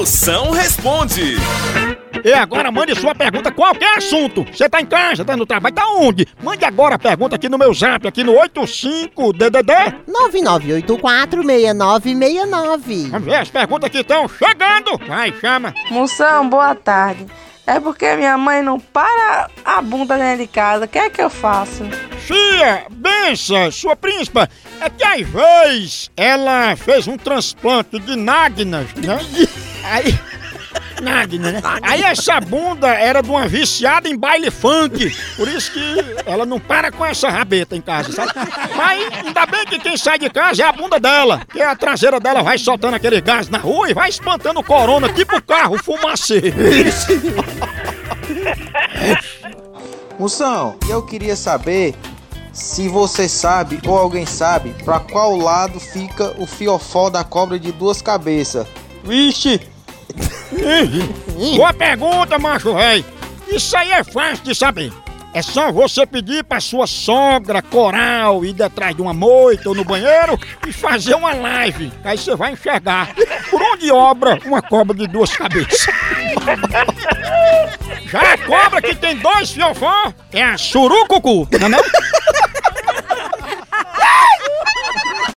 Moção responde. E agora mande sua pergunta, qualquer assunto. Você tá em casa, tá no trabalho, tá onde? Mande agora a pergunta aqui no meu zap, aqui no 85DDD. 99846969. Vamos ver, as perguntas que estão chegando. Vai, chama. Moção, boa tarde. É porque minha mãe não para a bunda dentro de casa. O que é que eu faço? Fia, bença, sua príncipa, é que às vezes ela fez um transplante de nágnas, né? Aí. Nágna, né? Aí essa bunda era de uma viciada em baile funk. Por isso que ela não para com essa rabeta em casa, sabe? Mas ainda bem que quem sai de casa é a bunda dela. Que a traseira dela vai soltando aquele gás na rua e vai espantando o corona, tipo carro fumacê. Moção, eu queria saber se você sabe ou alguém sabe pra qual lado fica o fiofó da cobra de duas cabeças. Vixe! Boa pergunta, macho rei. Isso aí é fácil de saber. É só você pedir pra sua sogra coral ir detrás de uma moita ou no banheiro e fazer uma live. Aí você vai enxergar por onde obra uma cobra de duas cabeças. Já a cobra que tem dois fiofó é a surucucu, não é não?